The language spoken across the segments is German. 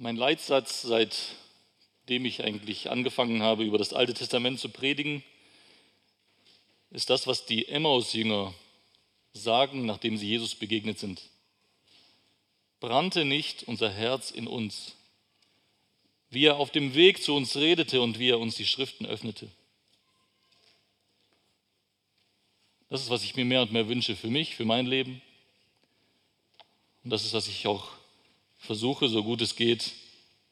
Mein Leitsatz, seitdem ich eigentlich angefangen habe, über das Alte Testament zu predigen, ist das, was die Emmaus-Jünger sagen, nachdem sie Jesus begegnet sind. Brannte nicht unser Herz in uns, wie er auf dem Weg zu uns redete und wie er uns die Schriften öffnete. Das ist, was ich mir mehr und mehr wünsche für mich, für mein Leben. Und das ist, was ich auch versuche, so gut es geht,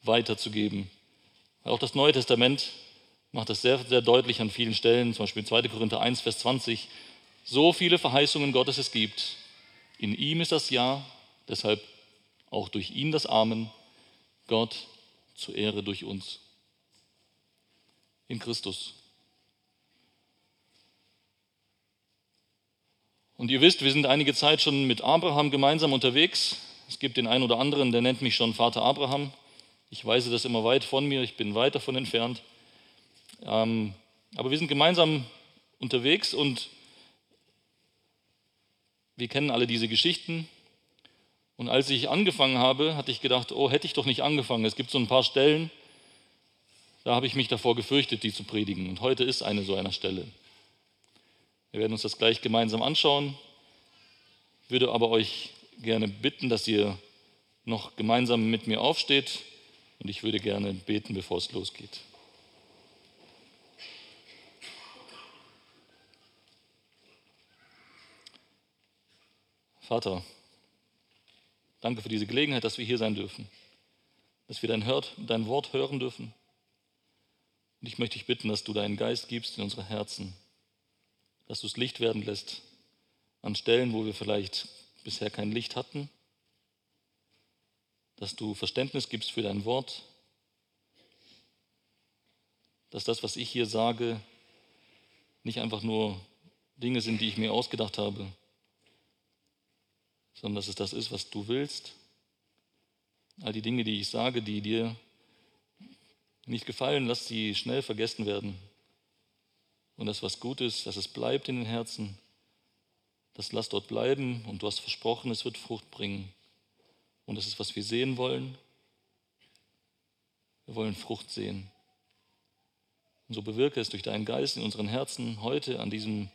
weiterzugeben. Auch das Neue Testament macht das sehr, sehr deutlich an vielen Stellen, zum Beispiel 2. Korinther 1, Vers 20. So viele Verheißungen Gottes es gibt. In ihm ist das Ja, deshalb auch durch ihn das Amen. Gott zur Ehre durch uns. In Christus. Und ihr wisst, wir sind einige Zeit schon mit Abraham gemeinsam unterwegs. Es gibt den einen oder anderen, der nennt mich schon Vater Abraham. Ich weise das immer weit von mir, ich bin weit davon entfernt. Ähm, aber wir sind gemeinsam unterwegs und wir kennen alle diese Geschichten. Und als ich angefangen habe, hatte ich gedacht, oh, hätte ich doch nicht angefangen. Es gibt so ein paar Stellen, da habe ich mich davor gefürchtet, die zu predigen. Und heute ist eine so einer Stelle. Wir werden uns das gleich gemeinsam anschauen. Würde aber euch gerne bitten, dass ihr noch gemeinsam mit mir aufsteht und ich würde gerne beten, bevor es losgeht. Vater, danke für diese Gelegenheit, dass wir hier sein dürfen, dass wir dein, hört, dein Wort hören dürfen. Und ich möchte dich bitten, dass du deinen Geist gibst in unsere Herzen, dass du es Licht werden lässt an Stellen, wo wir vielleicht bisher kein Licht hatten, dass du Verständnis gibst für dein Wort, dass das, was ich hier sage, nicht einfach nur Dinge sind, die ich mir ausgedacht habe, sondern dass es das ist, was du willst. All die Dinge, die ich sage, die dir nicht gefallen, lass sie schnell vergessen werden. Und das, was gut ist, dass es bleibt in den Herzen das lass dort bleiben und du hast versprochen, es wird Frucht bringen. Und das ist, was wir sehen wollen. Wir wollen Frucht sehen. Und so bewirke es durch deinen Geist in unseren Herzen heute an diesem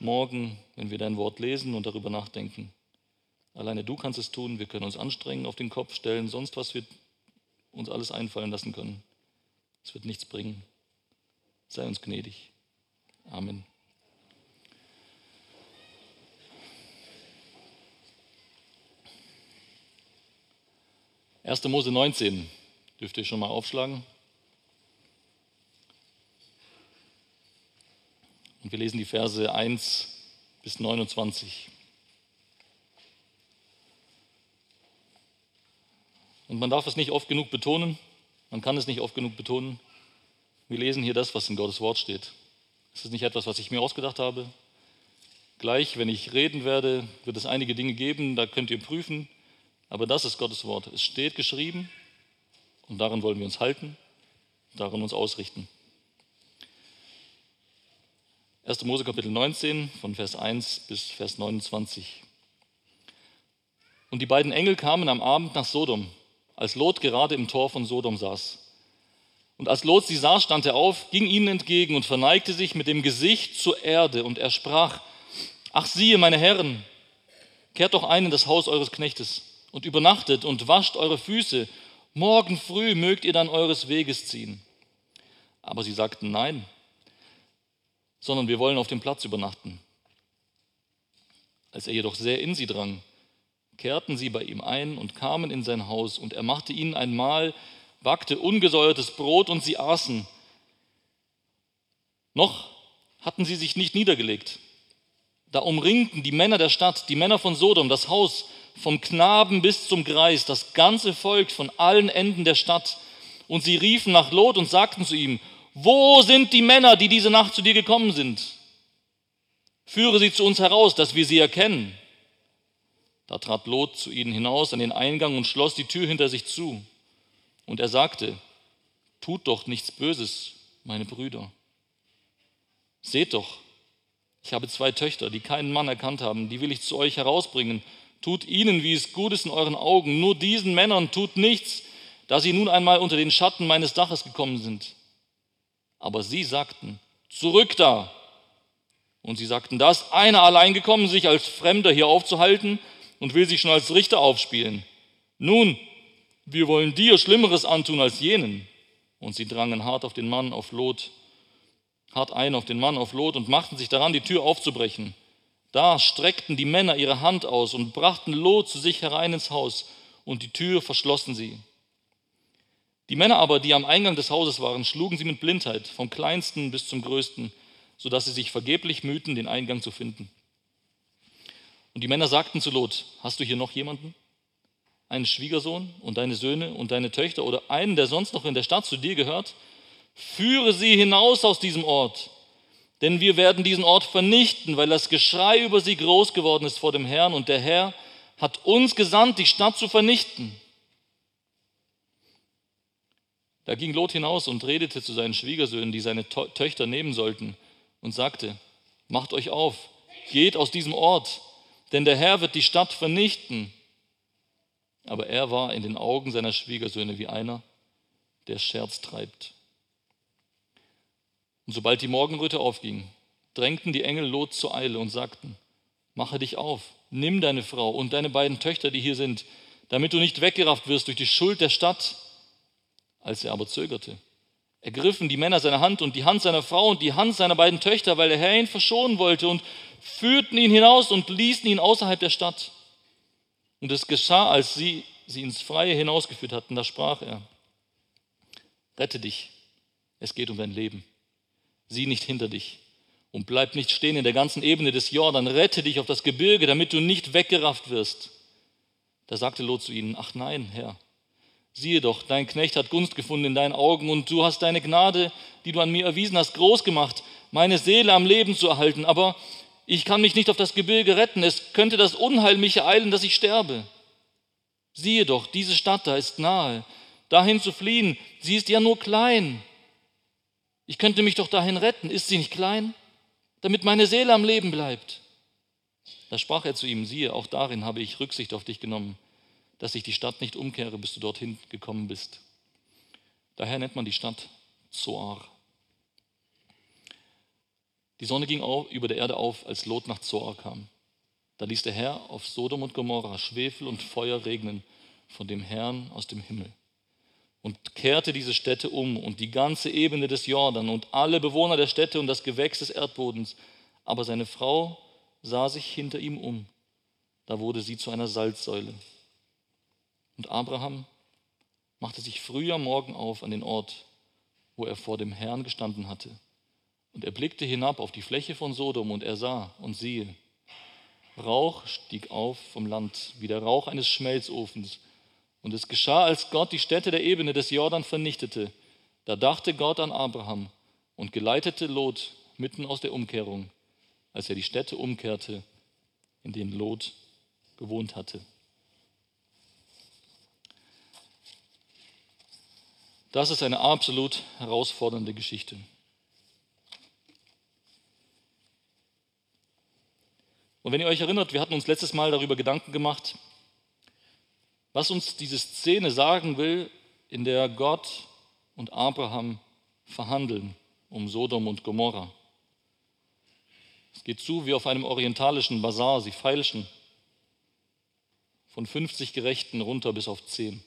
Morgen, wenn wir dein Wort lesen und darüber nachdenken. Alleine du kannst es tun, wir können uns anstrengen, auf den Kopf stellen, sonst was wir uns alles einfallen lassen können. Es wird nichts bringen. Sei uns gnädig. Amen. 1. Mose 19 dürft ihr schon mal aufschlagen. Und wir lesen die Verse 1 bis 29. Und man darf es nicht oft genug betonen, man kann es nicht oft genug betonen. Wir lesen hier das, was in Gottes Wort steht. Es ist nicht etwas, was ich mir ausgedacht habe. Gleich, wenn ich reden werde, wird es einige Dinge geben, da könnt ihr prüfen, aber das ist Gottes Wort. Es steht geschrieben und daran wollen wir uns halten, daran uns ausrichten. 1. Mose Kapitel 19 von Vers 1 bis Vers 29. Und die beiden Engel kamen am Abend nach Sodom, als Lot gerade im Tor von Sodom saß. Und als Lot sie sah, stand er auf, ging ihnen entgegen und verneigte sich mit dem Gesicht zur Erde und er sprach, ach siehe, meine Herren, kehrt doch ein in das Haus eures Knechtes und übernachtet und wascht eure Füße. Morgen früh mögt ihr dann eures Weges ziehen. Aber sie sagten nein, sondern wir wollen auf dem Platz übernachten. Als er jedoch sehr in sie drang, kehrten sie bei ihm ein und kamen in sein Haus, und er machte ihnen ein Mahl, backte ungesäuertes Brot, und sie aßen. Noch hatten sie sich nicht niedergelegt. Da umringten die Männer der Stadt, die Männer von Sodom, das Haus, vom Knaben bis zum Greis, das ganze Volk von allen Enden der Stadt. Und sie riefen nach Lot und sagten zu ihm, wo sind die Männer, die diese Nacht zu dir gekommen sind? Führe sie zu uns heraus, dass wir sie erkennen. Da trat Lot zu ihnen hinaus an den Eingang und schloss die Tür hinter sich zu. Und er sagte, tut doch nichts Böses, meine Brüder. Seht doch, ich habe zwei Töchter, die keinen Mann erkannt haben, die will ich zu euch herausbringen Tut ihnen, wie es gut ist in euren Augen. Nur diesen Männern tut nichts, da sie nun einmal unter den Schatten meines Daches gekommen sind. Aber sie sagten, zurück da. Und sie sagten, da ist einer allein gekommen, sich als Fremder hier aufzuhalten und will sich schon als Richter aufspielen. Nun, wir wollen dir Schlimmeres antun als jenen. Und sie drangen hart auf den Mann auf Lot, hart ein auf den Mann auf Lot und machten sich daran, die Tür aufzubrechen. Da streckten die Männer ihre Hand aus und brachten Lot zu sich herein ins Haus, und die Tür verschlossen sie. Die Männer aber, die am Eingang des Hauses waren, schlugen sie mit Blindheit, vom kleinsten bis zum größten, sodass sie sich vergeblich mühten, den Eingang zu finden. Und die Männer sagten zu Lot, hast du hier noch jemanden? Einen Schwiegersohn und deine Söhne und deine Töchter oder einen, der sonst noch in der Stadt zu dir gehört? Führe sie hinaus aus diesem Ort, denn wir werden diesen Ort vernichten, weil das Geschrei über sie groß geworden ist vor dem Herrn und der Herr hat uns gesandt, die Stadt zu vernichten. Da ging Lot hinaus und redete zu seinen Schwiegersöhnen, die seine Töchter nehmen sollten, und sagte, macht euch auf, geht aus diesem Ort, denn der Herr wird die Stadt vernichten. Aber er war in den Augen seiner Schwiegersöhne wie einer, der Scherz treibt. Und sobald die Morgenröte aufging, drängten die Engel Lot zur Eile und sagten, mache dich auf, nimm deine Frau und deine beiden Töchter, die hier sind, damit du nicht weggerafft wirst durch die Schuld der Stadt. Als er aber zögerte, ergriffen die Männer seine Hand und die Hand seiner Frau und die Hand seiner beiden Töchter, weil der Herr ihn verschonen wollte, und führten ihn hinaus und ließen ihn außerhalb der Stadt. Und es geschah, als sie sie ins Freie hinausgeführt hatten, da sprach er, rette dich, es geht um dein Leben sieh nicht hinter dich. Und bleib nicht stehen in der ganzen Ebene des Jordan, rette dich auf das Gebirge, damit du nicht weggerafft wirst. Da sagte Lot zu ihnen, ach nein, Herr, siehe doch, dein Knecht hat Gunst gefunden in deinen Augen und du hast deine Gnade, die du an mir erwiesen hast, groß gemacht, meine Seele am Leben zu erhalten, aber ich kann mich nicht auf das Gebirge retten, es könnte das Unheil mich ereilen, dass ich sterbe. Siehe doch, diese Stadt da ist nahe, dahin zu fliehen, sie ist ja nur klein ich könnte mich doch dahin retten. Ist sie nicht klein? Damit meine Seele am Leben bleibt. Da sprach er zu ihm, siehe, auch darin habe ich Rücksicht auf dich genommen, dass ich die Stadt nicht umkehre, bis du dorthin gekommen bist. Daher nennt man die Stadt Zoar. Die Sonne ging über der Erde auf, als Lot nach Zoar kam. Da ließ der Herr auf Sodom und Gomorra Schwefel und Feuer regnen von dem Herrn aus dem Himmel und kehrte diese Städte um und die ganze Ebene des Jordan und alle Bewohner der Städte und das Gewächs des Erdbodens. Aber seine Frau sah sich hinter ihm um. Da wurde sie zu einer Salzsäule. Und Abraham machte sich früh am Morgen auf an den Ort, wo er vor dem Herrn gestanden hatte. Und er blickte hinab auf die Fläche von Sodom und er sah und siehe, Rauch stieg auf vom Land, wie der Rauch eines Schmelzofens und es geschah, als Gott die Städte der Ebene des Jordan vernichtete. Da dachte Gott an Abraham und geleitete Lot mitten aus der Umkehrung, als er die Städte umkehrte, in denen Lot gewohnt hatte. Das ist eine absolut herausfordernde Geschichte. Und wenn ihr euch erinnert, wir hatten uns letztes Mal darüber Gedanken gemacht, was uns diese Szene sagen will, in der Gott und Abraham verhandeln um Sodom und Gomorra. Es geht zu wie auf einem orientalischen Bazar. Sie feilschen von 50 Gerechten runter bis auf 10.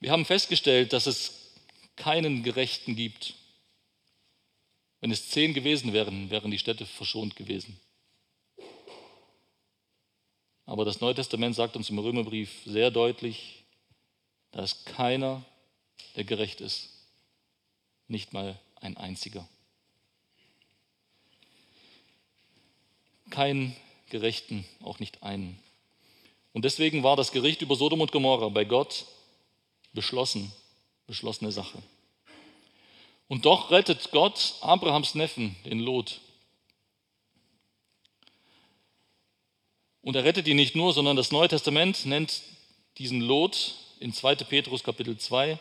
Wir haben festgestellt, dass es keinen Gerechten gibt. Wenn es zehn gewesen wären, wären die Städte verschont gewesen. Aber das Neue Testament sagt uns im Römerbrief sehr deutlich, da ist keiner, der gerecht ist. Nicht mal ein einziger. Kein Gerechten, auch nicht einen. Und deswegen war das Gericht über Sodom und Gomorra bei Gott beschlossen, beschlossene Sache. Und doch rettet Gott Abrahams Neffen, den Lot, Und er rettet ihn nicht nur, sondern das Neue Testament nennt diesen Lot in 2. Petrus Kapitel 2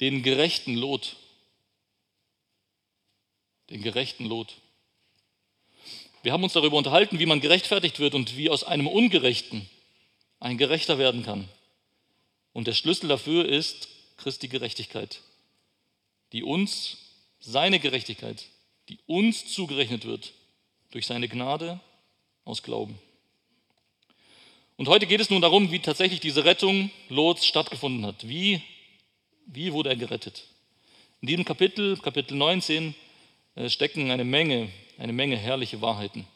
den gerechten Lot. Den gerechten Lot. Wir haben uns darüber unterhalten, wie man gerechtfertigt wird und wie aus einem Ungerechten ein Gerechter werden kann. Und der Schlüssel dafür ist Christi Gerechtigkeit, die uns, seine Gerechtigkeit, die uns zugerechnet wird durch seine Gnade aus Glauben. Und heute geht es nun darum, wie tatsächlich diese Rettung Lots stattgefunden hat. Wie, wie wurde er gerettet? In diesem Kapitel, Kapitel 19, äh, stecken eine Menge, eine Menge herrliche Wahrheiten.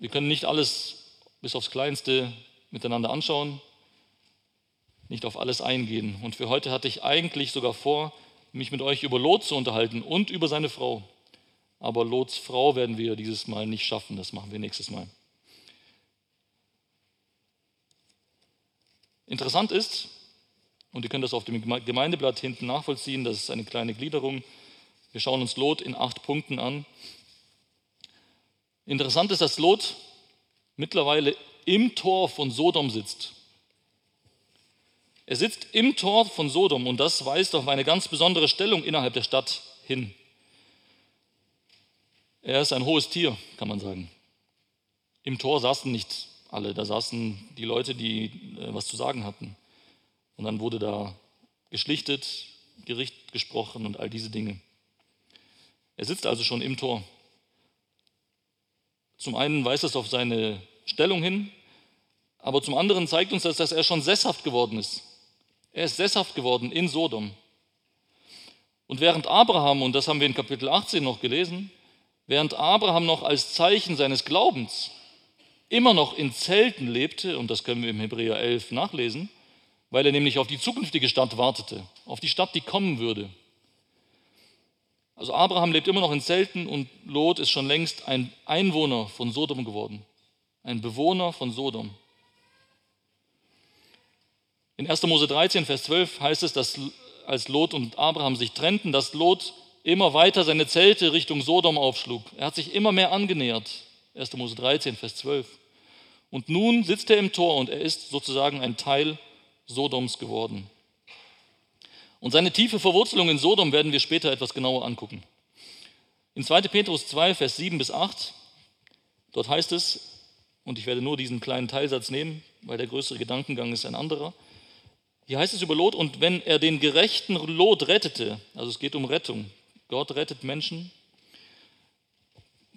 Wir können nicht alles bis aufs Kleinste miteinander anschauen, nicht auf alles eingehen. Und für heute hatte ich eigentlich sogar vor, mich mit euch über Lot zu unterhalten und über seine Frau. Aber Lots Frau werden wir dieses Mal nicht schaffen, das machen wir nächstes Mal. Interessant ist, und ihr könnt das auf dem Gemeindeblatt hinten nachvollziehen, das ist eine kleine Gliederung. Wir schauen uns Lot in acht Punkten an. Interessant ist, dass Lot mittlerweile im Tor von Sodom sitzt. Er sitzt im Tor von Sodom und das weist auf eine ganz besondere Stellung innerhalb der Stadt hin. Er ist ein hohes Tier, kann man sagen. Im Tor saßen nicht alle, da saßen die Leute, die äh, was zu sagen hatten. Und dann wurde da geschlichtet, Gericht gesprochen und all diese Dinge. Er sitzt also schon im Tor. Zum einen weist es auf seine Stellung hin, aber zum anderen zeigt uns das, dass er schon sesshaft geworden ist. Er ist sesshaft geworden in Sodom. Und während Abraham, und das haben wir in Kapitel 18 noch gelesen, während Abraham noch als Zeichen seines Glaubens immer noch in Zelten lebte, und das können wir im Hebräer 11 nachlesen, weil er nämlich auf die zukünftige Stadt wartete, auf die Stadt, die kommen würde. Also Abraham lebt immer noch in Zelten und Lot ist schon längst ein Einwohner von Sodom geworden, ein Bewohner von Sodom. In 1. Mose 13, Vers 12 heißt es, dass als Lot und Abraham sich trennten, dass Lot immer weiter seine Zelte Richtung Sodom aufschlug. Er hat sich immer mehr angenähert. 1. Mose 13, Vers 12. Und nun sitzt er im Tor und er ist sozusagen ein Teil Sodoms geworden. Und seine tiefe Verwurzelung in Sodom werden wir später etwas genauer angucken. In 2. Petrus 2, Vers 7 bis 8, dort heißt es, und ich werde nur diesen kleinen Teilsatz nehmen, weil der größere Gedankengang ist ein anderer. Hier heißt es über Lot, und wenn er den gerechten Lot rettete, also es geht um Rettung, Gott rettet Menschen,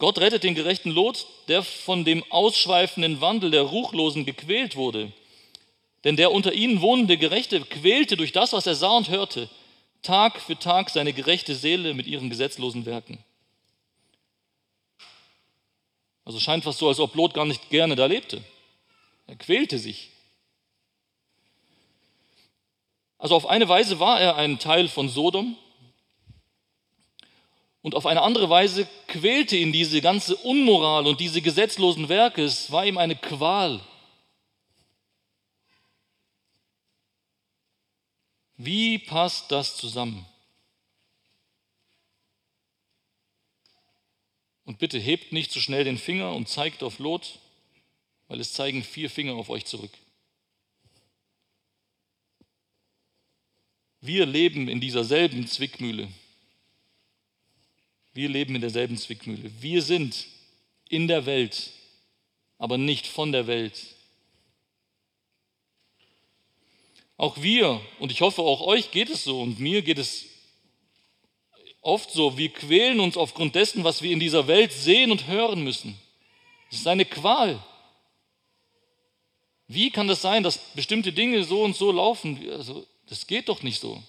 Gott rettet den gerechten Lot, der von dem ausschweifenden Wandel der Ruchlosen gequält wurde denn der unter ihnen wohnende Gerechte quälte durch das, was er sah und hörte, Tag für Tag seine gerechte Seele mit ihren gesetzlosen Werken. Also scheint fast so, als ob Lot gar nicht gerne da lebte. Er quälte sich. Also auf eine Weise war er ein Teil von Sodom und auf eine andere Weise quälte ihn diese ganze Unmoral und diese gesetzlosen Werke. Es war ihm eine Qual. Wie passt das zusammen? Und bitte hebt nicht zu so schnell den Finger und zeigt auf Lot, weil es zeigen vier Finger auf euch zurück. Wir leben in dieser selben Zwickmühle. Wir leben in derselben Zwickmühle. Wir sind in der Welt, aber nicht von der Welt. Auch wir, und ich hoffe, auch euch geht es so und mir geht es oft so, wir quälen uns aufgrund dessen, was wir in dieser Welt sehen und hören müssen. Es ist eine Qual. Wie kann das sein, dass bestimmte Dinge so und so laufen? Also, das geht doch nicht so.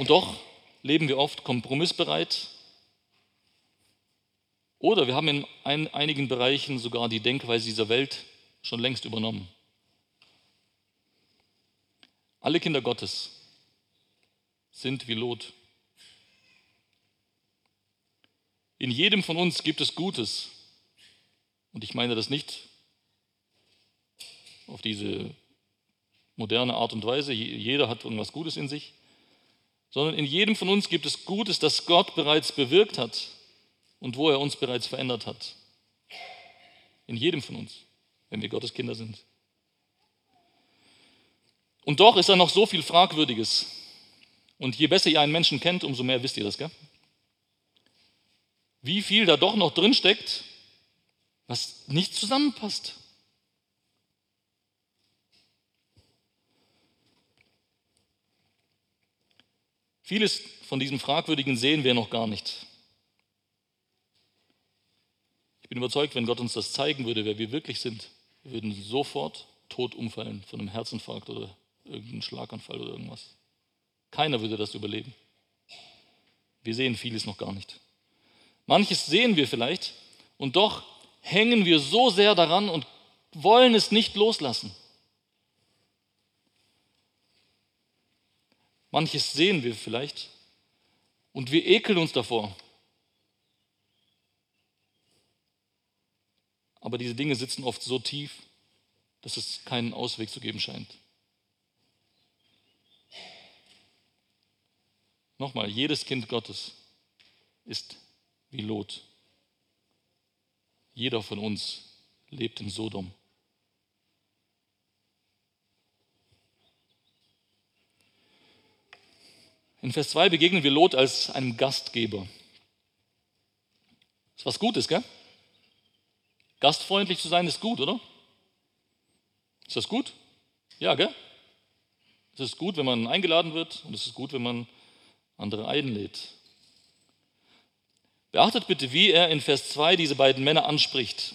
Und doch leben wir oft kompromissbereit oder wir haben in ein, einigen Bereichen sogar die Denkweise dieser Welt schon längst übernommen. Alle Kinder Gottes sind wie Lot. In jedem von uns gibt es Gutes. Und ich meine das nicht auf diese moderne Art und Weise, jeder hat irgendwas Gutes in sich, sondern in jedem von uns gibt es Gutes, das Gott bereits bewirkt hat und wo er uns bereits verändert hat. In jedem von uns, wenn wir Gottes Kinder sind. Und doch ist da noch so viel Fragwürdiges. Und je besser ihr einen Menschen kennt, umso mehr wisst ihr das, gell? wie viel da doch noch drin steckt, was nicht zusammenpasst. Vieles von diesem Fragwürdigen sehen wir noch gar nicht. Ich bin überzeugt, wenn Gott uns das zeigen würde, wer wir wirklich sind, wir würden sofort tot umfallen von einem Herzinfarkt oder irgendeinem Schlaganfall oder irgendwas. Keiner würde das überleben. Wir sehen vieles noch gar nicht. Manches sehen wir vielleicht und doch hängen wir so sehr daran und wollen es nicht loslassen. Manches sehen wir vielleicht und wir ekeln uns davor. Aber diese Dinge sitzen oft so tief, dass es keinen Ausweg zu geben scheint. Nochmal, jedes Kind Gottes ist wie Lot. Jeder von uns lebt in Sodom. In Vers 2 begegnen wir Lot als einem Gastgeber. Das ist was Gutes, gell? Gastfreundlich zu sein ist gut, oder? Ist das gut? Ja, gell? Es ist gut, wenn man eingeladen wird und es ist gut, wenn man andere einlädt. Beachtet bitte, wie er in Vers 2 diese beiden Männer anspricht.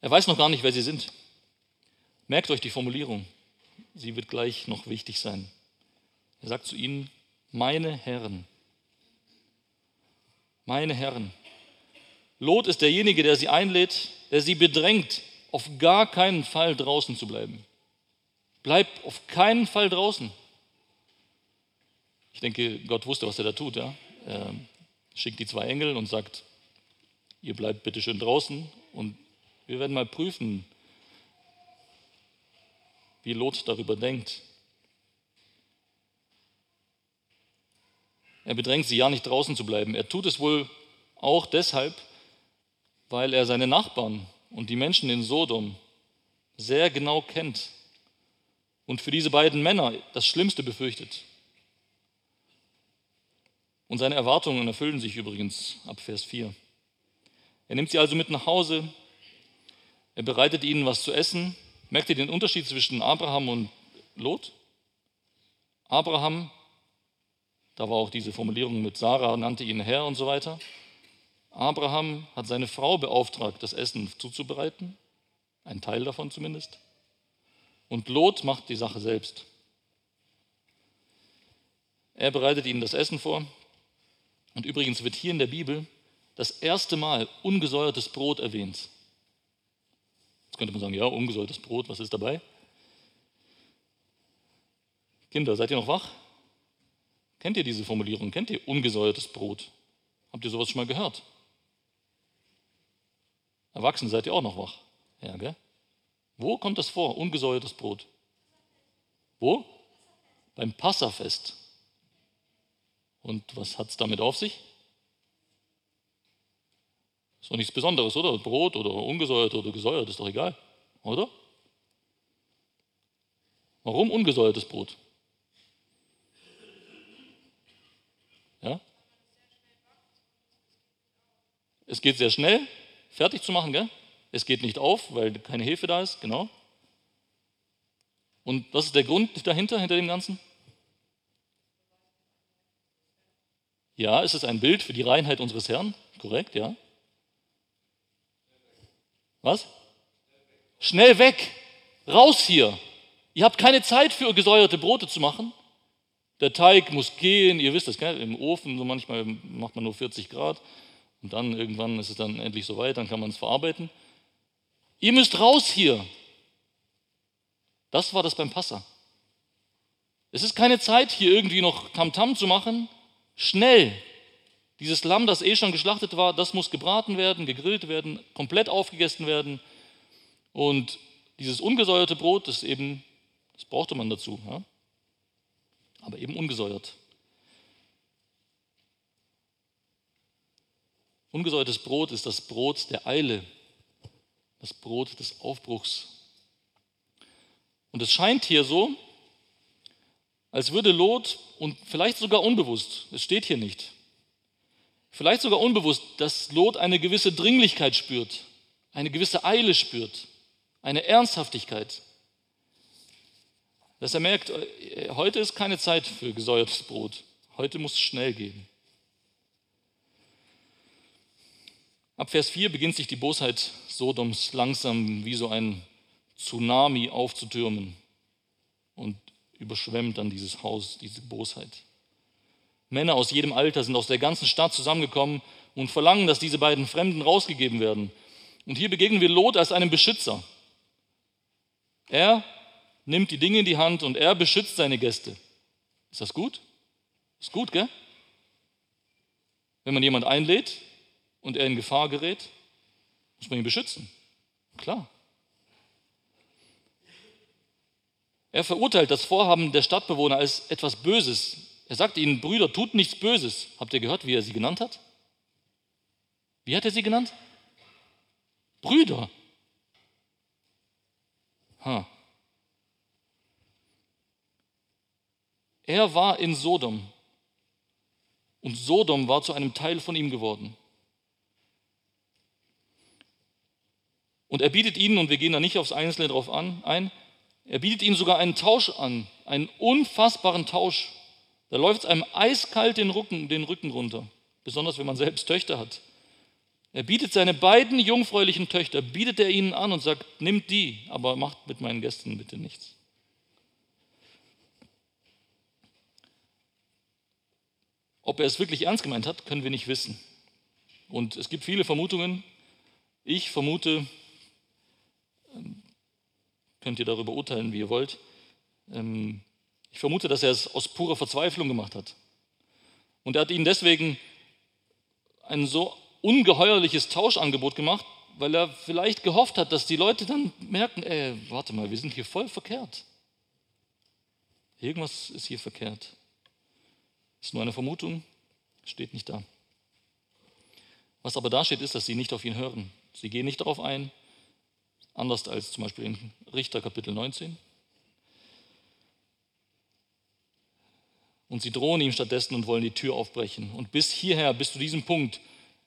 Er weiß noch gar nicht, wer sie sind. Merkt euch die Formulierung. Sie wird gleich noch wichtig sein. Er sagt zu ihnen, meine Herren, meine Herren. Lot ist derjenige, der sie einlädt, der sie bedrängt, auf gar keinen Fall draußen zu bleiben. Bleibt auf keinen Fall draußen. Ich denke, Gott wusste, was er da tut. Ja? Er schickt die zwei Engel und sagt, ihr bleibt bitte schön draußen und wir werden mal prüfen, wie Lot darüber denkt. Er bedrängt sie ja nicht draußen zu bleiben. Er tut es wohl auch deshalb, weil er seine Nachbarn und die Menschen in Sodom sehr genau kennt und für diese beiden Männer das Schlimmste befürchtet. Und seine Erwartungen erfüllen sich übrigens ab Vers 4. Er nimmt sie also mit nach Hause, er bereitet ihnen was zu essen. Merkt ihr den Unterschied zwischen Abraham und Lot? Abraham da war auch diese Formulierung mit Sarah nannte ihn Herr und so weiter. Abraham hat seine Frau beauftragt, das Essen zuzubereiten, ein Teil davon zumindest. Und Lot macht die Sache selbst. Er bereitet ihnen das Essen vor. Und übrigens wird hier in der Bibel das erste Mal ungesäuertes Brot erwähnt. Jetzt könnte man sagen, ja, ungesäuertes Brot, was ist dabei? Kinder, seid ihr noch wach? Kennt ihr diese Formulierung? Kennt ihr ungesäuertes Brot? Habt ihr sowas schon mal gehört? Erwachsene seid ihr auch noch wach. Ja, gell? Wo kommt das vor? Ungesäuertes Brot. Wo? Beim Passafest. Und was hat es damit auf sich? Ist doch nichts Besonderes, oder? Brot oder ungesäuert oder gesäuert, ist doch egal, oder? Warum ungesäuertes Brot? Ja? Es geht sehr schnell, fertig zu machen, gell? Es geht nicht auf, weil keine Hefe da ist, genau. Und was ist der Grund dahinter, hinter dem Ganzen? Ja, ist es ein Bild für die Reinheit unseres Herrn? Korrekt, ja. Was? Schnell weg! Raus hier! Ihr habt keine Zeit für gesäuerte Brote zu machen. Der Teig muss gehen, ihr wisst das, gell? im Ofen, so manchmal macht man nur 40 Grad und dann irgendwann ist es dann endlich soweit, dann kann man es verarbeiten. Ihr müsst raus hier. Das war das beim Passa. Es ist keine Zeit, hier irgendwie noch Tamtam -Tam zu machen. Schnell. Dieses Lamm, das eh schon geschlachtet war, das muss gebraten werden, gegrillt werden, komplett aufgegessen werden. Und dieses ungesäuerte Brot, das eben, das brauchte man dazu. Ja? Aber eben ungesäuert. Ungesäuertes Brot ist das Brot der Eile, das Brot des Aufbruchs. Und es scheint hier so, als würde Lot, und vielleicht sogar unbewusst, es steht hier nicht, vielleicht sogar unbewusst, dass Lot eine gewisse Dringlichkeit spürt, eine gewisse Eile spürt, eine Ernsthaftigkeit. Dass er merkt, äh, heute ist keine Zeit für gesäuertes Brot, heute muss es schnell gehen. Ab Vers 4 beginnt sich die Bosheit Sodoms langsam wie so ein Tsunami aufzutürmen und überschwemmt dann dieses Haus, diese Bosheit. Männer aus jedem Alter sind aus der ganzen Stadt zusammengekommen und verlangen, dass diese beiden Fremden rausgegeben werden. Und hier begegnen wir Lot als einem Beschützer. Er nimmt die Dinge in die Hand und er beschützt seine Gäste. Ist das gut? Ist gut, gell? Wenn man jemand einlädt, und er in Gefahr gerät, muss man ihn beschützen. Klar. Er verurteilt das Vorhaben der Stadtbewohner als etwas Böses. Er sagt ihnen, Brüder, tut nichts Böses. Habt ihr gehört, wie er sie genannt hat? Wie hat er sie genannt? Brüder. Ha. Er war in Sodom und Sodom war zu einem Teil von ihm geworden. Und er bietet ihnen, und wir gehen da nicht aufs Einzelne drauf an, ein, er bietet ihnen sogar einen Tausch an, einen unfassbaren Tausch. Da läuft es einem eiskalt den Rücken, den Rücken runter, besonders wenn man selbst Töchter hat. Er bietet seine beiden jungfräulichen Töchter, bietet er ihnen an und sagt, nimmt die, aber macht mit meinen Gästen bitte nichts. Ob er es wirklich ernst gemeint hat, können wir nicht wissen. Und es gibt viele Vermutungen. Ich vermute, ähm, könnt ihr darüber urteilen, wie ihr wollt. Ähm, ich vermute, dass er es aus purer Verzweiflung gemacht hat. Und er hat ihnen deswegen ein so ungeheuerliches Tauschangebot gemacht, weil er vielleicht gehofft hat, dass die Leute dann merken, ey, warte mal, wir sind hier voll verkehrt. Irgendwas ist hier verkehrt. Ist nur eine Vermutung, steht nicht da. Was aber da steht, ist, dass sie nicht auf ihn hören. Sie gehen nicht darauf ein, anders als zum Beispiel in Richter Kapitel 19. Und sie drohen ihm stattdessen und wollen die Tür aufbrechen. Und bis hierher, bis zu diesem Punkt,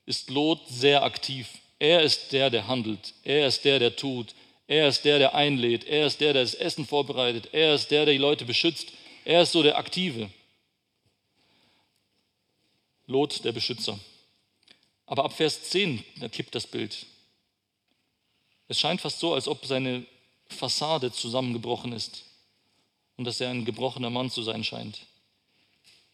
ist Lot sehr aktiv. Er ist der, der handelt. Er ist der, der tut. Er ist der, der einlädt. Er ist der, der das Essen vorbereitet. Er ist der, der die Leute beschützt. Er ist so der Aktive. Lot, der Beschützer. Aber ab Vers 10, da kippt das Bild. Es scheint fast so, als ob seine Fassade zusammengebrochen ist und dass er ein gebrochener Mann zu sein scheint.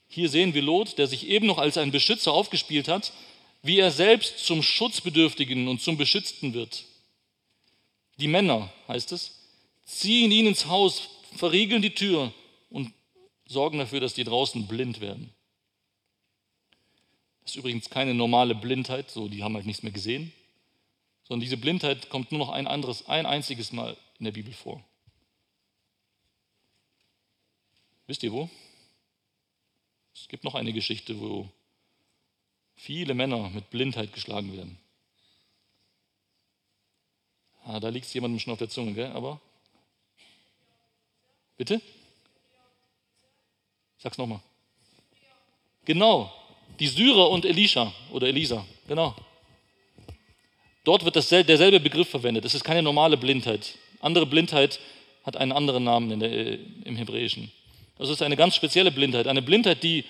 Hier sehen wir Lot, der sich eben noch als ein Beschützer aufgespielt hat, wie er selbst zum Schutzbedürftigen und zum Beschützten wird. Die Männer, heißt es, ziehen ihn ins Haus, verriegeln die Tür und sorgen dafür, dass die draußen blind werden. Ist übrigens keine normale Blindheit, so die haben halt nichts mehr gesehen, sondern diese Blindheit kommt nur noch ein anderes, ein einziges Mal in der Bibel vor. Wisst ihr wo? Es gibt noch eine Geschichte, wo viele Männer mit Blindheit geschlagen werden. Ah, da liegt es jemandem schon auf der Zunge, gell? Aber. Bitte? Sag's nochmal. Genau, die Syrer und Elisha oder Elisa, genau. Dort wird derselbe Begriff verwendet. Es ist keine normale Blindheit. Andere Blindheit hat einen anderen Namen der, äh, im Hebräischen. Das ist eine ganz spezielle Blindheit. Eine Blindheit, die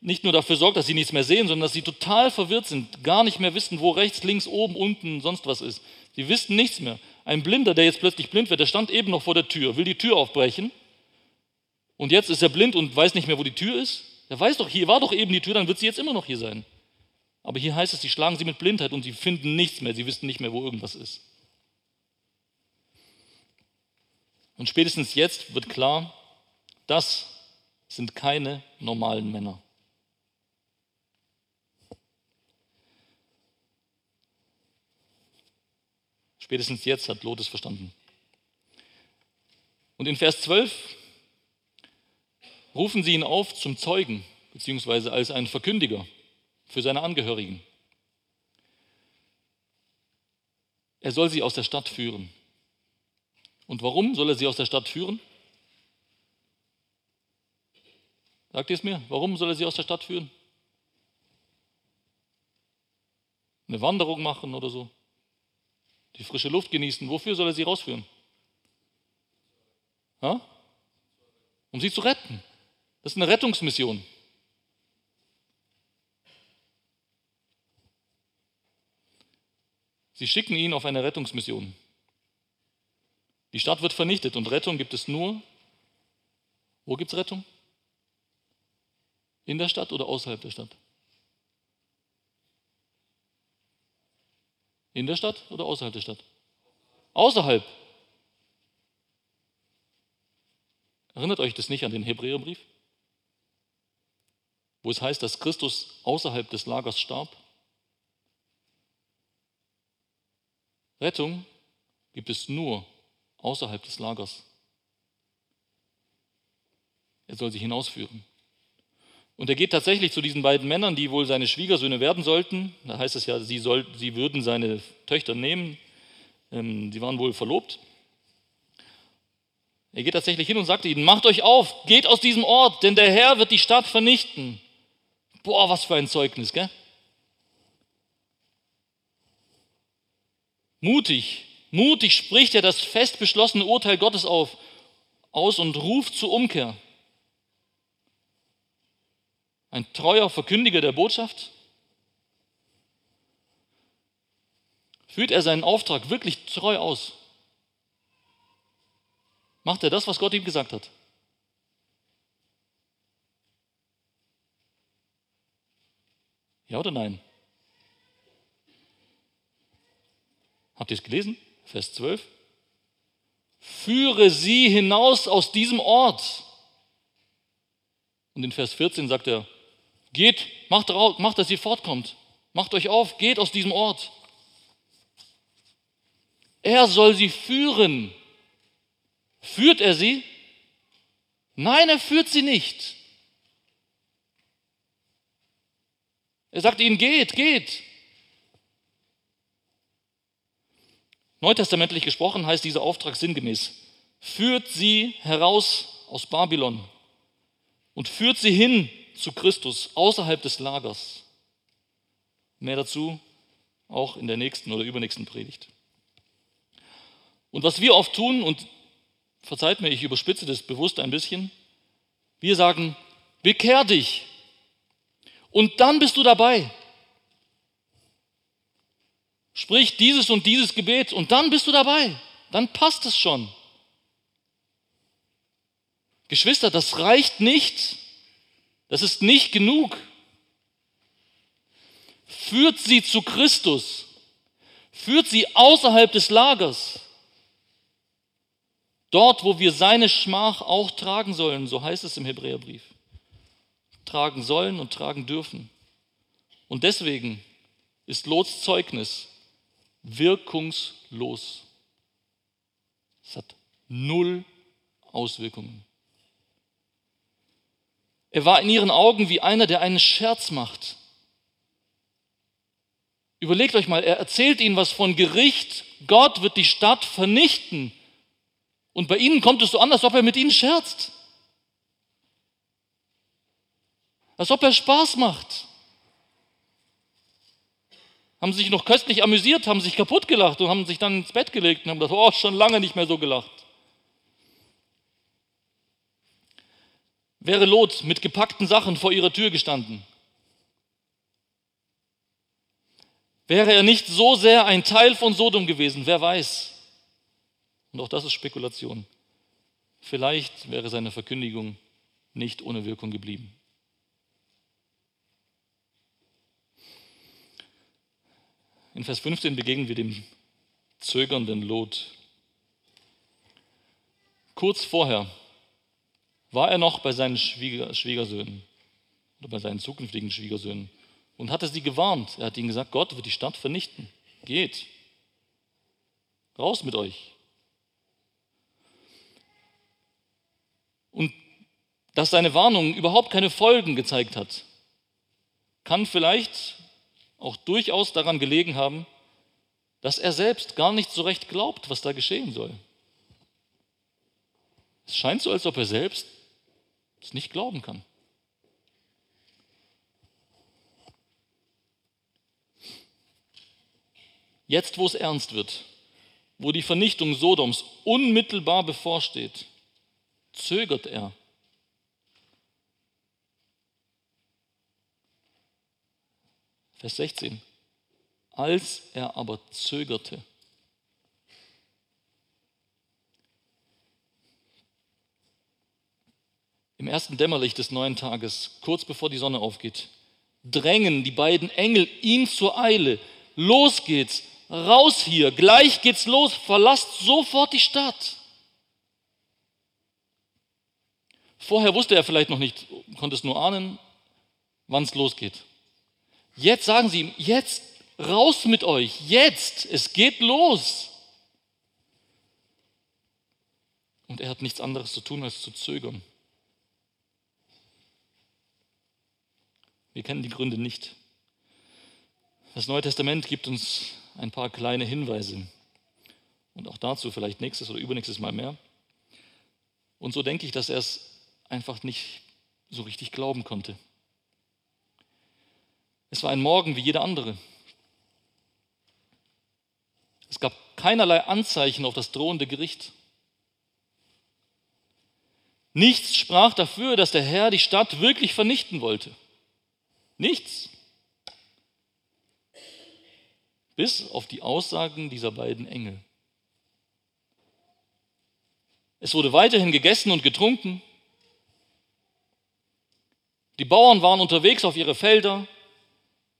nicht nur dafür sorgt, dass sie nichts mehr sehen, sondern dass sie total verwirrt sind, gar nicht mehr wissen, wo rechts, links, oben, unten, sonst was ist. Sie wissen nichts mehr. Ein Blinder, der jetzt plötzlich blind wird, der stand eben noch vor der Tür, will die Tür aufbrechen und jetzt ist er blind und weiß nicht mehr, wo die Tür ist. Er weiß doch, hier war doch eben die Tür, dann wird sie jetzt immer noch hier sein. Aber hier heißt es, sie schlagen sie mit Blindheit und sie finden nichts mehr, sie wissen nicht mehr, wo irgendwas ist. Und spätestens jetzt wird klar, das sind keine normalen Männer. Spätestens jetzt hat Lot es verstanden. Und in Vers 12 rufen sie ihn auf zum Zeugen, beziehungsweise als einen Verkündiger für seine Angehörigen. Er soll sie aus der Stadt führen. Und warum soll er sie aus der Stadt führen? Sagt ihr es mir? Warum soll er sie aus der Stadt führen? eine Wanderung machen oder so, die frische Luft genießen. Wofür soll er sie rausführen? Ja? Um sie zu retten. Das ist eine Rettungsmission. Sie schicken ihn auf eine Rettungsmission. Die Stadt wird vernichtet und Rettung gibt es nur. Wo gibt es Rettung? In der Stadt oder außerhalb der Stadt? In der Stadt oder außerhalb der Stadt? Außerhalb. Erinnert euch das nicht an den Hebräerbrief? Wo es heißt, dass Christus außerhalb des Lagers starb? Rettung gibt es nur außerhalb des Lagers. Er soll sie hinausführen. Und er geht tatsächlich zu diesen beiden Männern, die wohl seine Schwiegersöhne werden sollten. Da heißt es ja, sie, soll, sie würden seine Töchter nehmen. Ähm, sie waren wohl verlobt. Er geht tatsächlich hin und sagt ihnen, macht euch auf, geht aus diesem Ort, denn der Herr wird die Stadt vernichten. Boah, was für ein Zeugnis, gell? Mutig, mutig spricht er das fest beschlossene Urteil Gottes auf, aus und ruft zur Umkehr ein treuer Verkündiger der Botschaft? Führt er seinen Auftrag wirklich treu aus? Macht er das, was Gott ihm gesagt hat? Ja oder nein? Habt ihr es gelesen? Vers 12. Führe sie hinaus aus diesem Ort. Und in Vers 14 sagt er, Geht, macht, macht, dass ihr fortkommt. Macht euch auf, geht aus diesem Ort. Er soll sie führen. Führt er sie? Nein, er führt sie nicht. Er sagt ihnen, geht, geht. Neutestamentlich gesprochen heißt dieser Auftrag sinngemäß, führt sie heraus aus Babylon und führt sie hin zu Christus außerhalb des Lagers. Mehr dazu auch in der nächsten oder übernächsten Predigt. Und was wir oft tun, und verzeiht mir, ich überspitze das bewusst ein bisschen, wir sagen, bekehr dich und dann bist du dabei. Sprich dieses und dieses Gebet und dann bist du dabei. Dann passt es schon. Geschwister, das reicht nicht, das ist nicht genug. Führt sie zu Christus. Führt sie außerhalb des Lagers. Dort, wo wir seine Schmach auch tragen sollen, so heißt es im Hebräerbrief. Tragen sollen und tragen dürfen. Und deswegen ist Lots Zeugnis wirkungslos. Es hat null Auswirkungen. Er war in ihren Augen wie einer, der einen Scherz macht. Überlegt euch mal, er erzählt ihnen was von Gericht. Gott wird die Stadt vernichten. Und bei ihnen kommt es so an, als ob er mit ihnen scherzt. Als ob er Spaß macht. Haben sich noch köstlich amüsiert, haben sich kaputt gelacht und haben sich dann ins Bett gelegt und haben gedacht, oh, schon lange nicht mehr so gelacht. wäre Lot mit gepackten Sachen vor ihrer Tür gestanden. Wäre er nicht so sehr ein Teil von Sodom gewesen, wer weiß. Und auch das ist Spekulation. Vielleicht wäre seine Verkündigung nicht ohne Wirkung geblieben. In Vers 15 begegnen wir dem zögernden Lot. Kurz vorher war er noch bei seinen Schwieger, Schwiegersöhnen oder bei seinen zukünftigen Schwiegersöhnen und hatte sie gewarnt. Er hat ihnen gesagt, Gott wird die Stadt vernichten. Geht. Raus mit euch. Und dass seine Warnung überhaupt keine Folgen gezeigt hat, kann vielleicht auch durchaus daran gelegen haben, dass er selbst gar nicht so recht glaubt, was da geschehen soll. Es scheint so, als ob er selbst es nicht glauben kann. Jetzt, wo es ernst wird, wo die Vernichtung Sodoms unmittelbar bevorsteht, zögert er. Vers 16. Als er aber zögerte, im ersten Dämmerlicht des neuen Tages, kurz bevor die Sonne aufgeht, drängen die beiden Engel ihn zur Eile. Los geht's, raus hier, gleich geht's los, verlasst sofort die Stadt. Vorher wusste er vielleicht noch nicht, konnte es nur ahnen, wann es losgeht. Jetzt sagen sie ihm, jetzt raus mit euch, jetzt, es geht los. Und er hat nichts anderes zu tun, als zu zögern. Wir kennen die Gründe nicht. Das Neue Testament gibt uns ein paar kleine Hinweise. Und auch dazu vielleicht nächstes oder übernächstes Mal mehr. Und so denke ich, dass er es einfach nicht so richtig glauben konnte. Es war ein Morgen wie jeder andere. Es gab keinerlei Anzeichen auf das drohende Gericht. Nichts sprach dafür, dass der Herr die Stadt wirklich vernichten wollte. Nichts. Bis auf die Aussagen dieser beiden Engel. Es wurde weiterhin gegessen und getrunken. Die Bauern waren unterwegs auf ihre Felder.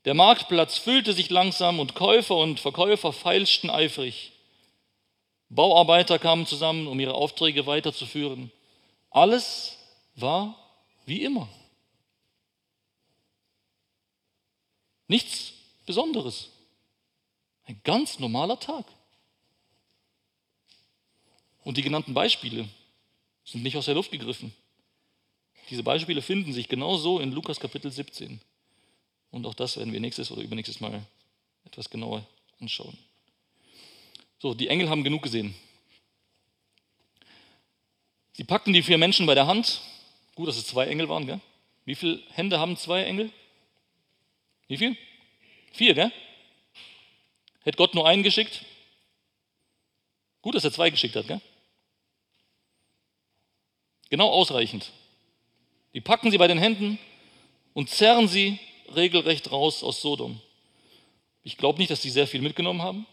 Der Marktplatz füllte sich langsam und Käufer und Verkäufer feilschten eifrig. Bauarbeiter kamen zusammen, um ihre Aufträge weiterzuführen. Alles war wie immer. Nichts Besonderes. Ein ganz normaler Tag. Und die genannten Beispiele sind nicht aus der Luft gegriffen. Diese Beispiele finden sich genauso in Lukas Kapitel 17. Und auch das werden wir nächstes oder übernächstes Mal etwas genauer anschauen. So, die Engel haben genug gesehen. Sie packten die vier Menschen bei der Hand. Gut, dass es zwei Engel waren, gell? Wie viele Hände haben zwei Engel? Wie viel? Vier, gell? Hätte Gott nur einen geschickt? Gut, dass er zwei geschickt hat, gell? Genau ausreichend. Die packen sie bei den Händen und zerren sie regelrecht raus aus Sodom. Ich glaube nicht, dass sie sehr viel mitgenommen haben.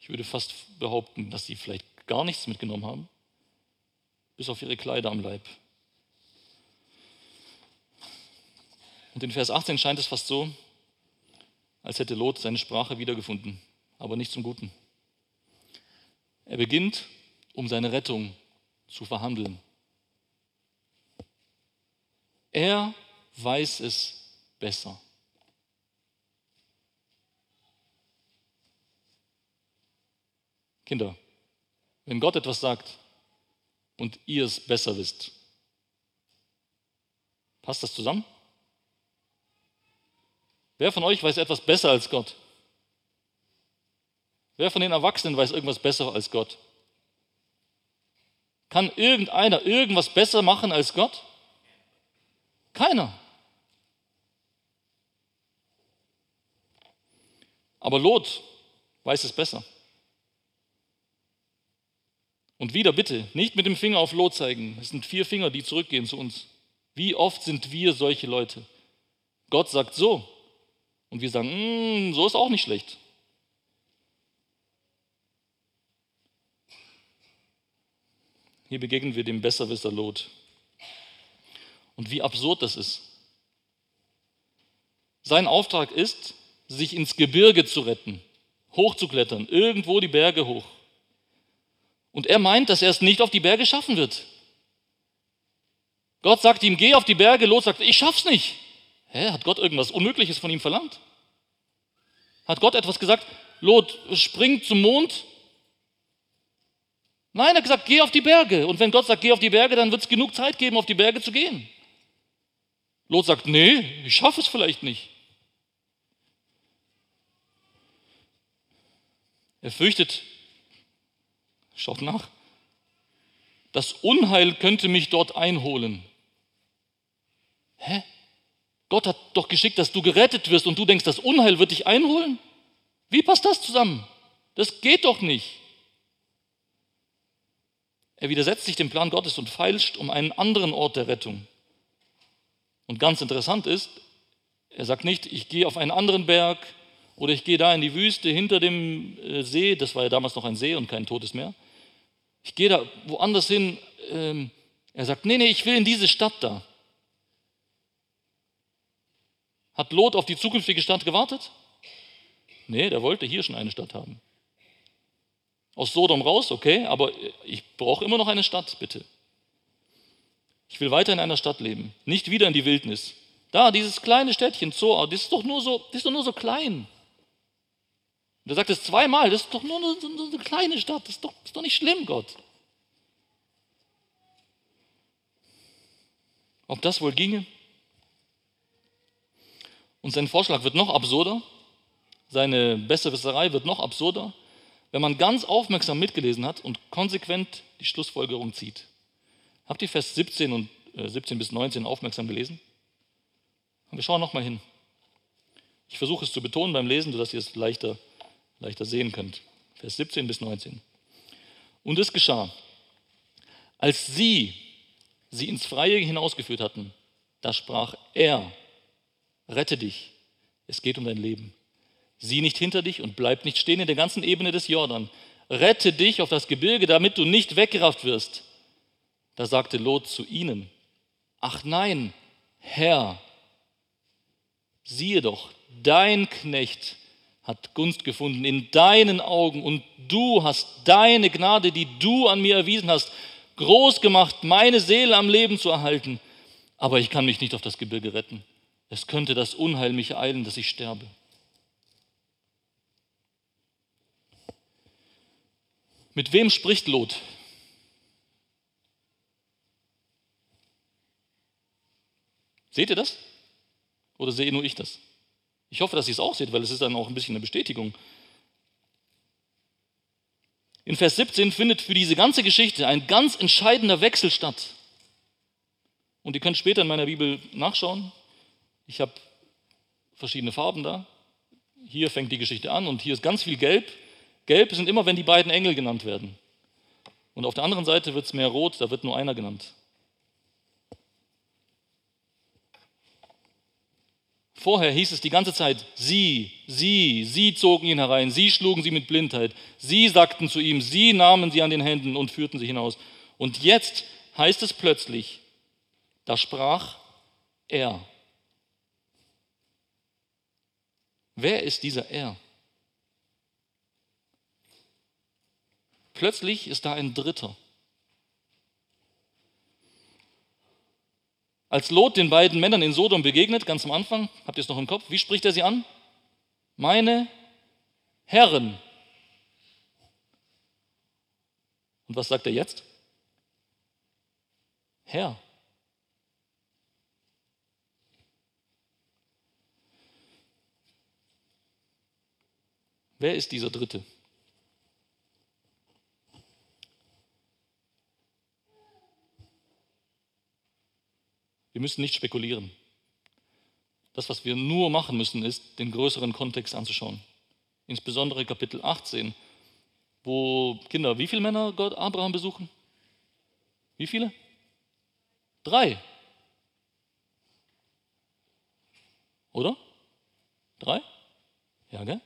Ich würde fast behaupten, dass sie vielleicht gar nichts mitgenommen haben, bis auf ihre Kleider am Leib. Und in Vers 18 scheint es fast so, als hätte Lot seine Sprache wiedergefunden, aber nicht zum Guten. Er beginnt, um seine Rettung zu verhandeln. Er weiß es besser. Kinder, wenn Gott etwas sagt und ihr es besser wisst, passt das zusammen? Wer von euch weiß etwas besser als Gott? Wer von den Erwachsenen weiß irgendwas besser als Gott? Kann irgendeiner irgendwas besser machen als Gott? Keiner. Aber Lot weiß es besser. Und wieder bitte, nicht mit dem Finger auf Lot zeigen. Es sind vier Finger, die zurückgehen zu uns. Wie oft sind wir solche Leute? Gott sagt so. Und wir sagen, mm, so ist auch nicht schlecht. Hier begegnen wir dem Besserwisser Lot. Und wie absurd das ist. Sein Auftrag ist, sich ins Gebirge zu retten, hochzuklettern, irgendwo die Berge hoch. Und er meint, dass er es nicht auf die Berge schaffen wird. Gott sagt ihm, geh auf die Berge, Lot sagt, ich schaff's nicht. Hä, hat Gott irgendwas Unmögliches von ihm verlangt? Hat Gott etwas gesagt, Lot, spring zum Mond? Nein, er hat gesagt, geh auf die Berge. Und wenn Gott sagt, geh auf die Berge, dann wird es genug Zeit geben, auf die Berge zu gehen. Lot sagt, nee, ich schaffe es vielleicht nicht. Er fürchtet, schaut nach, das Unheil könnte mich dort einholen. Hä? Gott hat doch geschickt, dass du gerettet wirst und du denkst, das Unheil wird dich einholen? Wie passt das zusammen? Das geht doch nicht. Er widersetzt sich dem Plan Gottes und feilscht um einen anderen Ort der Rettung. Und ganz interessant ist, er sagt nicht, ich gehe auf einen anderen Berg oder ich gehe da in die Wüste hinter dem äh, See, das war ja damals noch ein See und kein totes Meer. Ich gehe da woanders hin. Ähm, er sagt, nee, nee, ich will in diese Stadt da. Hat Lot auf die zukünftige Stadt gewartet? Nee, der wollte hier schon eine Stadt haben. Aus Sodom raus, okay, aber ich brauche immer noch eine Stadt, bitte. Ich will weiter in einer Stadt leben, nicht wieder in die Wildnis. Da, dieses kleine Städtchen, Zoar, das ist doch nur so, das ist doch nur so klein. Und er sagt es zweimal, das ist doch nur eine, eine kleine Stadt, das ist, doch, das ist doch nicht schlimm, Gott. Ob das wohl ginge? Und sein Vorschlag wird noch absurder, seine Besserwisserei wird noch absurder, wenn man ganz aufmerksam mitgelesen hat und konsequent die Schlussfolgerung zieht. Habt ihr Vers 17 und äh, 17 bis 19 aufmerksam gelesen? Und wir schauen nochmal hin. Ich versuche es zu betonen beim Lesen, sodass ihr es leichter, leichter sehen könnt. Vers 17 bis 19. Und es geschah, als sie sie ins Freie hinausgeführt hatten, da sprach er, rette dich, es geht um dein Leben. Sieh nicht hinter dich und bleib nicht stehen in der ganzen Ebene des Jordan. Rette dich auf das Gebirge, damit du nicht weggerafft wirst. Da sagte Lot zu ihnen, ach nein, Herr, siehe doch, dein Knecht hat Gunst gefunden in deinen Augen und du hast deine Gnade, die du an mir erwiesen hast, groß gemacht, meine Seele am Leben zu erhalten. Aber ich kann mich nicht auf das Gebirge retten. Es könnte das Unheil mich ereilen, dass ich sterbe. Mit wem spricht Lot? Seht ihr das? Oder sehe nur ich das? Ich hoffe, dass ihr es auch seht, weil es ist dann auch ein bisschen eine Bestätigung. In Vers 17 findet für diese ganze Geschichte ein ganz entscheidender Wechsel statt. Und ihr könnt später in meiner Bibel nachschauen. Ich habe verschiedene Farben da. Hier fängt die Geschichte an und hier ist ganz viel Gelb. Gelb sind immer, wenn die beiden Engel genannt werden. Und auf der anderen Seite wird es mehr rot, da wird nur einer genannt. Vorher hieß es die ganze Zeit, sie, sie, sie zogen ihn herein, sie schlugen sie mit Blindheit, sie sagten zu ihm, sie nahmen sie an den Händen und führten sie hinaus. Und jetzt heißt es plötzlich, da sprach er. Wer ist dieser er? Plötzlich ist da ein Dritter. Als Lot den beiden Männern in Sodom begegnet, ganz am Anfang, habt ihr es noch im Kopf, wie spricht er sie an? Meine Herren. Und was sagt er jetzt? Herr. Wer ist dieser Dritte? Wir müssen nicht spekulieren. Das, was wir nur machen müssen, ist, den größeren Kontext anzuschauen. Insbesondere Kapitel 18, wo Kinder, wie viele Männer Gott Abraham besuchen? Wie viele? Drei. Oder? Drei? Ja, gell?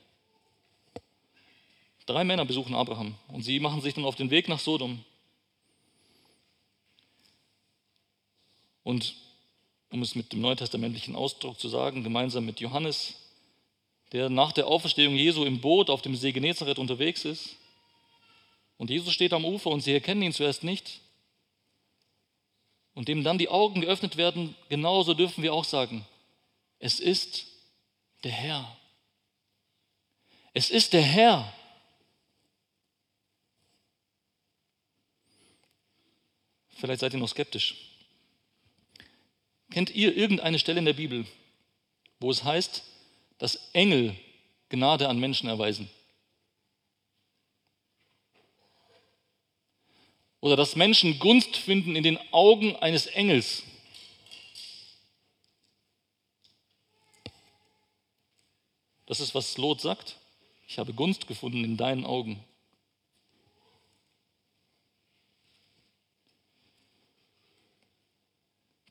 Drei Männer besuchen Abraham und sie machen sich dann auf den Weg nach Sodom. Und um es mit dem neutestamentlichen Ausdruck zu sagen, gemeinsam mit Johannes, der nach der Auferstehung Jesu im Boot auf dem See Genezareth unterwegs ist. Und Jesus steht am Ufer und sie erkennen ihn zuerst nicht. Und dem dann die Augen geöffnet werden, genauso dürfen wir auch sagen, es ist der Herr. Es ist der Herr. Vielleicht seid ihr noch skeptisch. Kennt ihr irgendeine Stelle in der Bibel, wo es heißt, dass Engel Gnade an Menschen erweisen? Oder dass Menschen Gunst finden in den Augen eines Engels? Das ist, was Lot sagt. Ich habe Gunst gefunden in deinen Augen.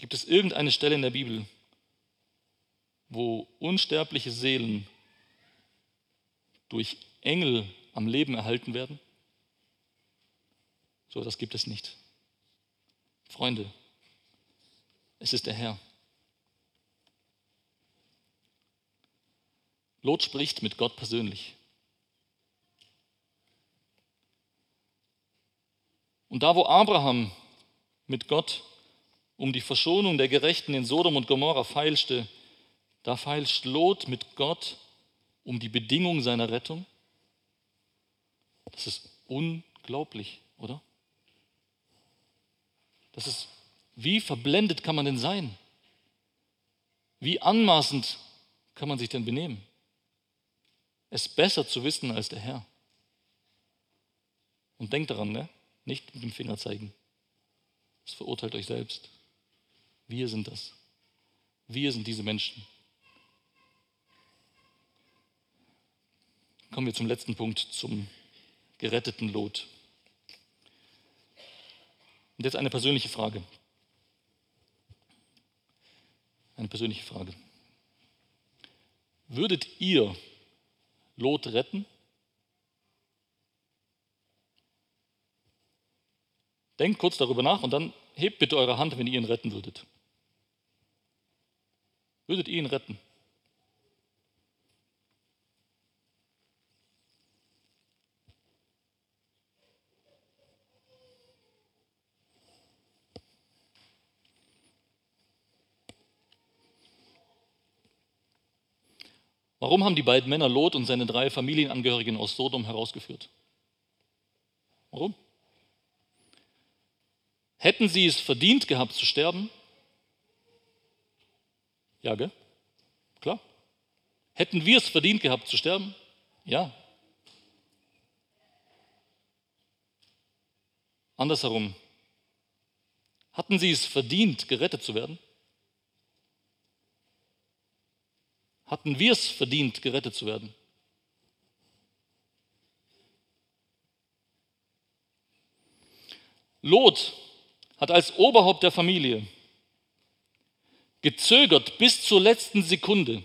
Gibt es irgendeine Stelle in der Bibel, wo unsterbliche Seelen durch Engel am Leben erhalten werden? So, das gibt es nicht. Freunde, es ist der Herr. Lot spricht mit Gott persönlich. Und da, wo Abraham mit Gott um die Verschonung der Gerechten in Sodom und Gomorra feilschte, da feilscht Lot mit Gott um die Bedingung seiner Rettung. Das ist unglaublich, oder? Das ist, wie verblendet kann man denn sein? Wie anmaßend kann man sich denn benehmen? Es besser zu wissen als der Herr. Und denkt daran, ne? nicht mit dem Finger zeigen. Das verurteilt euch selbst. Wir sind das. Wir sind diese Menschen. Kommen wir zum letzten Punkt, zum geretteten Lot. Und jetzt eine persönliche Frage. Eine persönliche Frage. Würdet ihr Lot retten? Denkt kurz darüber nach und dann hebt bitte eure Hand, wenn ihr ihn retten würdet. Würdet ihr ihn retten? Warum haben die beiden Männer Lot und seine drei Familienangehörigen aus Sodom herausgeführt? Warum? Hätten sie es verdient gehabt zu sterben? Ja, gell? Klar. Hätten wir es verdient gehabt zu sterben? Ja. Andersherum. Hatten sie es verdient, gerettet zu werden? Hatten wir es verdient, gerettet zu werden? Lot hat als Oberhaupt der Familie gezögert bis zur letzten Sekunde.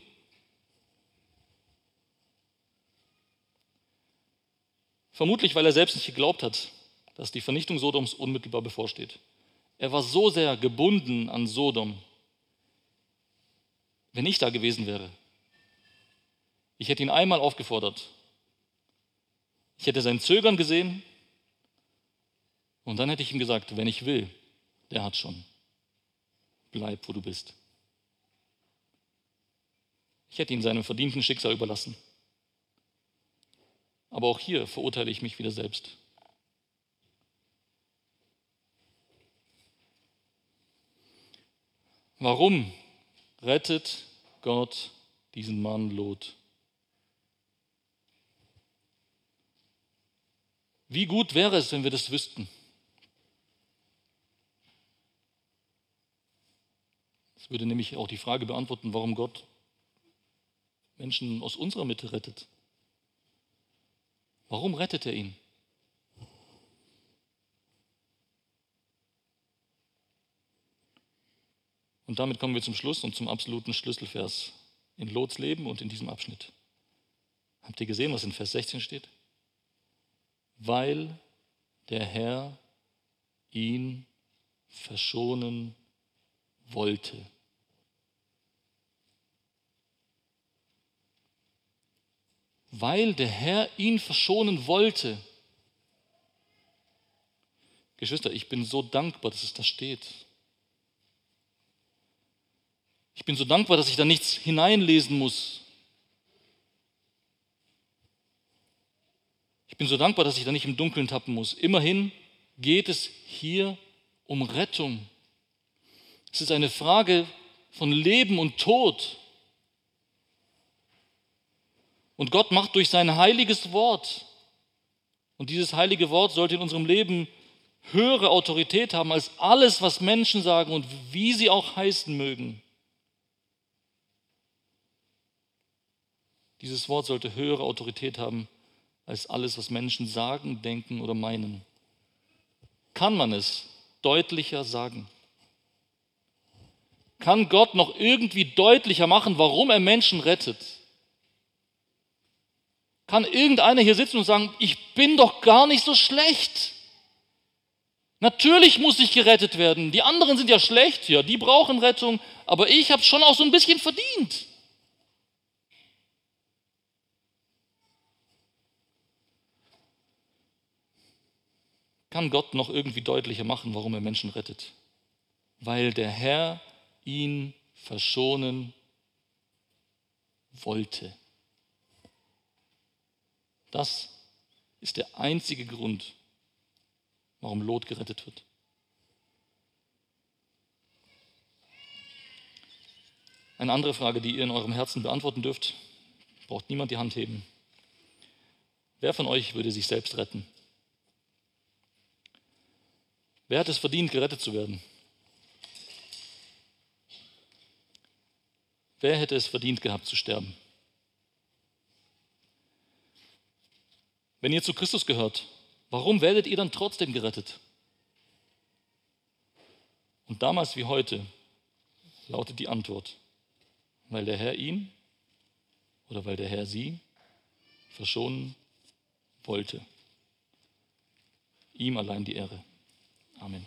Vermutlich, weil er selbst nicht geglaubt hat, dass die Vernichtung Sodoms unmittelbar bevorsteht. Er war so sehr gebunden an Sodom. Wenn ich da gewesen wäre, ich hätte ihn einmal aufgefordert. Ich hätte sein Zögern gesehen und dann hätte ich ihm gesagt, wenn ich will, der hat schon. Bleib, wo du bist. Ich hätte ihn seinem verdienten Schicksal überlassen. Aber auch hier verurteile ich mich wieder selbst. Warum rettet Gott diesen Mann Lot? Wie gut wäre es, wenn wir das wüssten? Das würde nämlich auch die Frage beantworten, warum Gott Menschen aus unserer Mitte rettet. Warum rettet er ihn? Und damit kommen wir zum Schluss und zum absoluten Schlüsselvers in Lots Leben und in diesem Abschnitt. Habt ihr gesehen, was in Vers 16 steht? weil der Herr ihn verschonen wollte. Weil der Herr ihn verschonen wollte. Geschwister, ich bin so dankbar, dass es da steht. Ich bin so dankbar, dass ich da nichts hineinlesen muss, Ich bin so dankbar, dass ich da nicht im Dunkeln tappen muss. Immerhin geht es hier um Rettung. Es ist eine Frage von Leben und Tod. Und Gott macht durch sein heiliges Wort, und dieses heilige Wort sollte in unserem Leben höhere Autorität haben als alles, was Menschen sagen und wie sie auch heißen mögen. Dieses Wort sollte höhere Autorität haben als alles, was Menschen sagen, denken oder meinen. Kann man es deutlicher sagen? Kann Gott noch irgendwie deutlicher machen, warum er Menschen rettet? Kann irgendeiner hier sitzen und sagen, ich bin doch gar nicht so schlecht? Natürlich muss ich gerettet werden. Die anderen sind ja schlecht, ja, die brauchen Rettung, aber ich habe schon auch so ein bisschen verdient. Kann Gott noch irgendwie deutlicher machen, warum er Menschen rettet? Weil der Herr ihn verschonen wollte. Das ist der einzige Grund, warum Lot gerettet wird. Eine andere Frage, die ihr in eurem Herzen beantworten dürft, braucht niemand die Hand heben. Wer von euch würde sich selbst retten? Wer hat es verdient, gerettet zu werden? Wer hätte es verdient gehabt zu sterben? Wenn ihr zu Christus gehört, warum werdet ihr dann trotzdem gerettet? Und damals wie heute lautet die Antwort, weil der Herr ihn oder weil der Herr sie verschonen wollte. Ihm allein die Ehre. Amen.